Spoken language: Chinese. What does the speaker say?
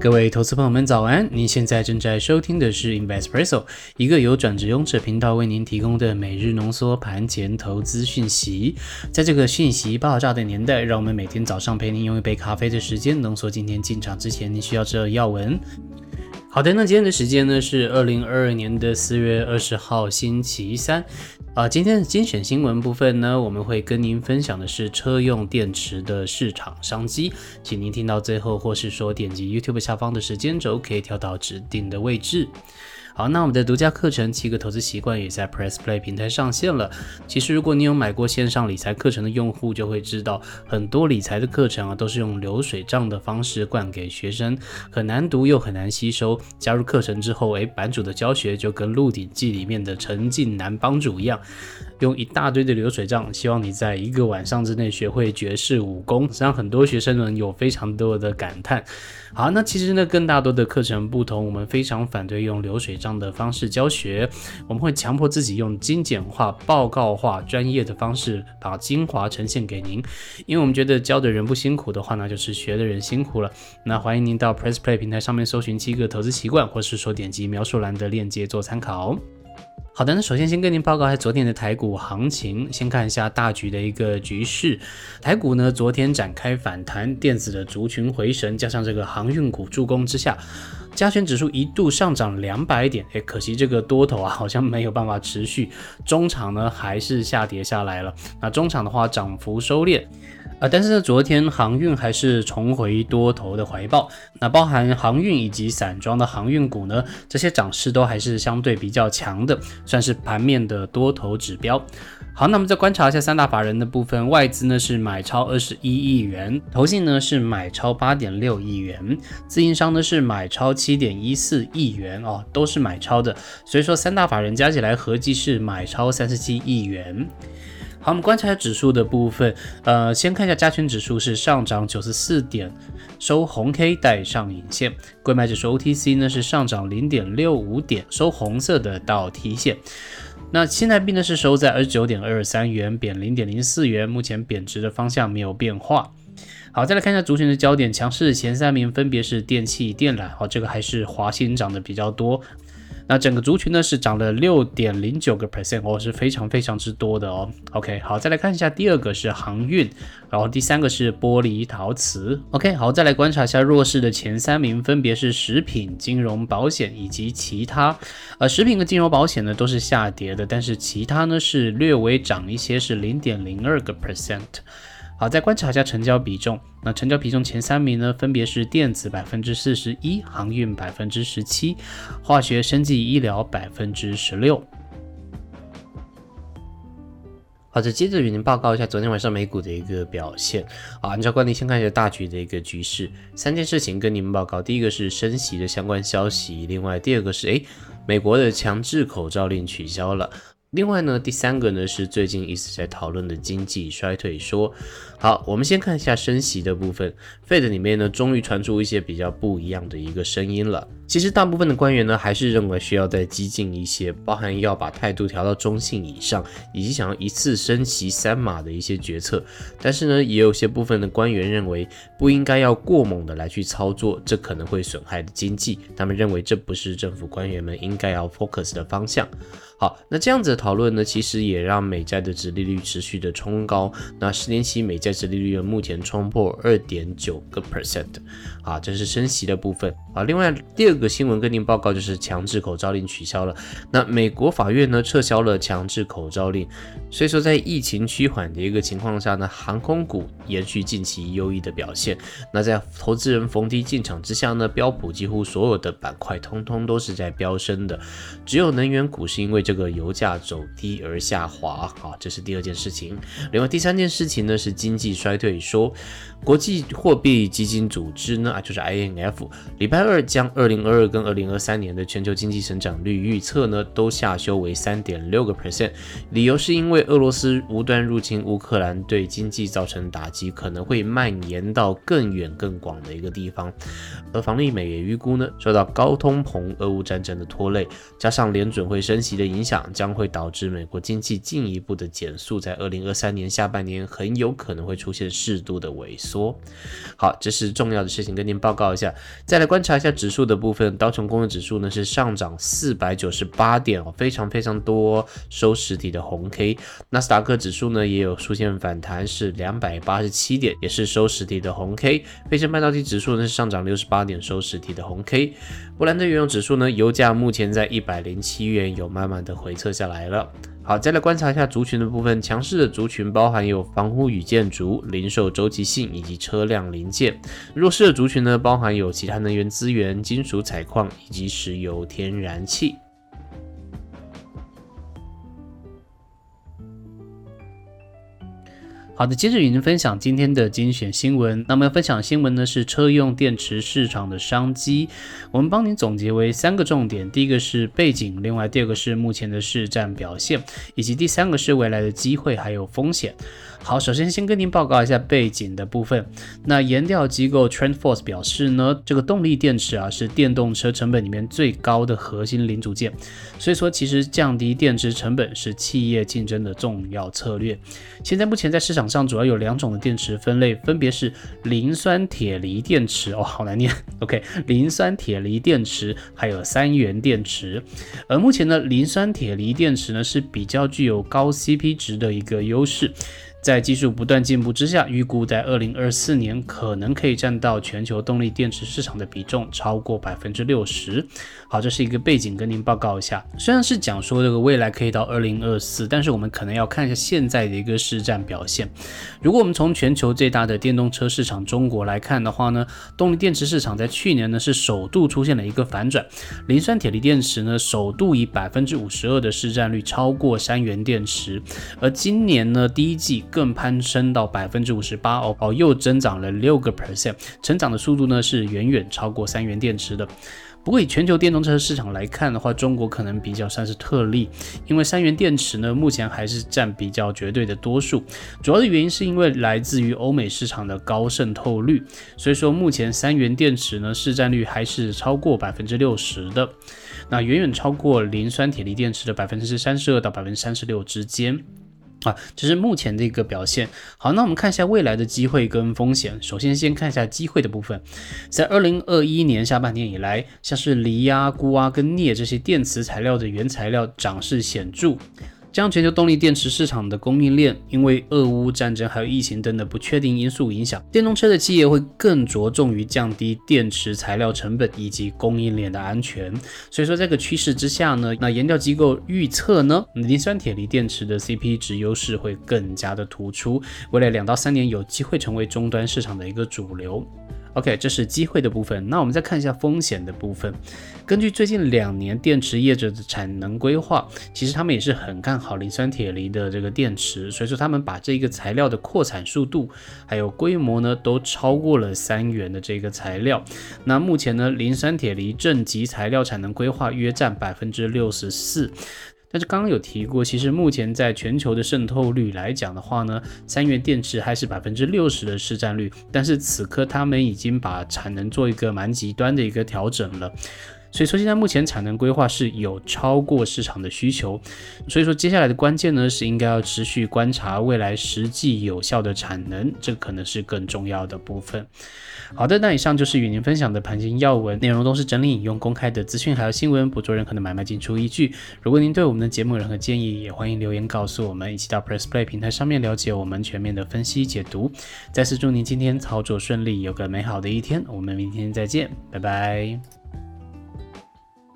各位投资朋友们，早安！您现在正在收听的是 Investpresso，一个由转职勇者频道为您提供的每日浓缩盘前投资讯息。在这个讯息爆炸的年代，让我们每天早上陪您用一杯咖啡的时间，浓缩今天进场之前您需要知道的要闻。好的，那今天的时间呢是二零二二年的四月二十号，星期三。啊，今天的精选新闻部分呢，我们会跟您分享的是车用电池的市场商机，请您听到最后，或是说点击 YouTube 下方的时间轴，可以跳到指定的位置。好，那我们的独家课程《七个投资习惯》也在 Press Play 平台上线了。其实，如果你有买过线上理财课程的用户，就会知道很多理财的课程啊，都是用流水账的方式灌给学生，很难读又很难吸收。加入课程之后，诶，版主的教学就跟《鹿鼎记》里面的陈近南帮主一样。用一大堆的流水账，希望你在一个晚上之内学会绝世武功，让很多学生们有非常多的感叹。好，那其实呢，跟大多的课程不同，我们非常反对用流水账的方式教学，我们会强迫自己用精简化、报告化、专业的方式把精华呈现给您，因为我们觉得教的人不辛苦的话，呢就是学的人辛苦了。那欢迎您到 Press Play 平台上面搜寻七个投资习惯，或是说点击描述栏的链接做参考。好的，那首先先跟您报告一下昨天的台股行情。先看一下大局的一个局势。台股呢，昨天展开反弹，电子的族群回神，加上这个航运股助攻之下，加权指数一度上涨两百点。哎，可惜这个多头啊，好像没有办法持续。中场呢，还是下跌下来了。那中场的话，涨幅收敛。啊，但是呢，昨天航运还是重回多头的怀抱。那包含航运以及散装的航运股呢，这些涨势都还是相对比较强的，算是盘面的多头指标。好，那我们再观察一下三大法人的部分，外资呢是买超二十一亿元，投信呢是买超八点六亿元，自营商呢是买超七点一四亿元哦，都是买超的。所以说三大法人加起来合计是买超三十七亿元。好，我们观察指数的部分，呃，先看一下加权指数是上涨九十四点，收红 K 带上影线；贵买指数 OTC 呢是上涨零点六五点，收红色的倒 T 线。那现在币呢是收在二十九点二三元，贬零点零四元，目前贬值的方向没有变化。好，再来看一下族群的焦点，强势前三名分别是电器、电缆，哦，这个还是华新涨的比较多。那整个族群呢是涨了六点零九个 percent 哦，是非常非常之多的哦。OK，好，再来看一下第二个是航运，然后第三个是玻璃陶瓷。OK，好，再来观察一下弱势的前三名，分别是食品、金融、保险以及其他。呃，食品和金融保险呢都是下跌的，但是其他呢是略微涨一些，是零点零二个 percent。好，再观察一下成交比重。那成交比重前三名呢，分别是电子百分之四十一，航运百分之十七，化学、生技、医疗百分之十六。好的，接着与您报告一下昨天晚上美股的一个表现。好，按照惯例，先看一下大局的一个局势。三件事情跟你们报告：第一个是升息的相关消息，另外第二个是，诶，美国的强制口罩令取消了。另外呢，第三个呢是最近一直在讨论的经济衰退说。好，我们先看一下升息的部分。Fed 里面呢，终于传出一些比较不一样的一个声音了。其实大部分的官员呢，还是认为需要再激进一些，包含要把态度调到中性以上，以及想要一次升息三码的一些决策。但是呢，也有些部分的官员认为不应该要过猛的来去操作，这可能会损害的经济。他们认为这不是政府官员们应该要 focus 的方向。好，那这样子的讨论呢，其实也让美债的殖利率持续的冲高。那十年期美债殖利率，目前冲破二点九个 percent。啊，这是升息的部分。啊，另外第二个新闻跟您报告就是强制口罩令取消了。那美国法院呢撤销了强制口罩令，所以说在疫情趋缓的一个情况下呢，航空股延续近期优异的表现。那在投资人逢低进场之下呢，标普几乎所有的板块通通都是在飙升的，只有能源股是因为这个油价走低而下滑。好，这是第二件事情。另外第三件事情呢是经济衰退说。国际货币基金组织呢啊，就是 INF，礼拜二将二零二二跟二零二三年的全球经济成长率预测呢，都下修为三点六个 percent，理由是因为俄罗斯无端入侵乌克兰对经济造成打击，可能会蔓延到更远更广的一个地方。而房利美也预估呢，受到高通膨、俄乌战争的拖累，加上联准会升息的影响，将会导致美国经济进一步的减速，在二零二三年下半年很有可能会出现适度的萎缩。好，这是重要的事情，跟您报告一下。再来观察一下指数的部分，道琼工业指数呢是上涨四百九十八点哦，非常非常多收实体的红 K。纳斯达克指数呢也有出现反弹，是两百八十七点，也是收实体的红 K。飞升半导体指数呢是上涨六十八点，收实体的红 K。布兰特原油指数呢，油价目前在一百零七元，有慢慢的回撤下来了。好，再来观察一下族群的部分，强势的族群包含有房屋与建筑、零售周期性以及车辆零件；弱势的族群呢，包含有其他能源资源、金属采矿以及石油天然气。好的，接着与您分享今天的精选新闻。那么要分享新闻呢是车用电池市场的商机，我们帮您总结为三个重点：第一个是背景，另外第二个是目前的市占表现，以及第三个是未来的机会还有风险。好，首先先跟您报告一下背景的部分。那研调机构 TrendForce 表示呢，这个动力电池啊是电动车成本里面最高的核心零组件，所以说其实降低电池成本是企业竞争的重要策略。现在目前在市场上主要有两种的电池分类，分别是磷酸铁锂电池哦，好难念。OK，磷酸铁锂电池还有三元电池。而目前呢，磷酸铁锂电池呢是比较具有高 CP 值的一个优势。在技术不断进步之下，预估在二零二四年可能可以占到全球动力电池市场的比重超过百分之六十。好，这是一个背景，跟您报告一下。虽然是讲说这个未来可以到二零二四，但是我们可能要看一下现在的一个市占表现。如果我们从全球最大的电动车市场中国来看的话呢，动力电池市场在去年呢是首度出现了一个反转，磷酸铁锂电池呢首度以百分之五十二的市占率超过三元电池，而今年呢第一季。更攀升到百分之五十八哦哦，又增长了六个 percent，成长的速度呢是远远超过三元电池的。不过以全球电动车市场来看的话，中国可能比较算是特例，因为三元电池呢目前还是占比较绝对的多数。主要的原因是因为来自于欧美市场的高渗透率，所以说目前三元电池呢市占率还是超过百分之六十的，那远远超过磷酸铁锂电池的百分之三十二到百分之三十六之间。啊，这是目前的一个表现。好，那我们看一下未来的机会跟风险。首先，先看一下机会的部分。在二零二一年下半年以来，像是锂啊、钴啊跟镍这些电磁材料的原材料涨势显著。将全球动力电池市场的供应链，因为俄乌战争还有疫情等等不确定因素影响，电动车的企业会更着重于降低电池材料成本以及供应链的安全。所以说，这个趋势之下呢，那研调机构预测呢，磷酸铁锂电池的 CP 值优势会更加的突出，未来两到三年有机会成为终端市场的一个主流。OK，这是机会的部分。那我们再看一下风险的部分。根据最近两年电池业者的产能规划，其实他们也是很看好磷酸铁锂的这个电池，所以说他们把这个材料的扩产速度还有规模呢，都超过了三元的这个材料。那目前呢，磷酸铁锂正极材料产能规划约占百分之六十四。但是刚刚有提过，其实目前在全球的渗透率来讲的话呢，三元电池还是百分之六十的市占率。但是此刻他们已经把产能做一个蛮极端的一个调整了。所以说现在目前产能规划是有超过市场的需求，所以说接下来的关键呢是应该要持续观察未来实际有效的产能，这可能是更重要的部分。好的，那以上就是与您分享的盘前要闻，内容都是整理引用公开的资讯还有新闻，不做任何的买卖进出依据。如果您对我们的节目有任何建议，也欢迎留言告诉我们，一起到 Press Play 平台上面了解我们全面的分析解读。再次祝您今天操作顺利，有个美好的一天，我们明天再见，拜拜。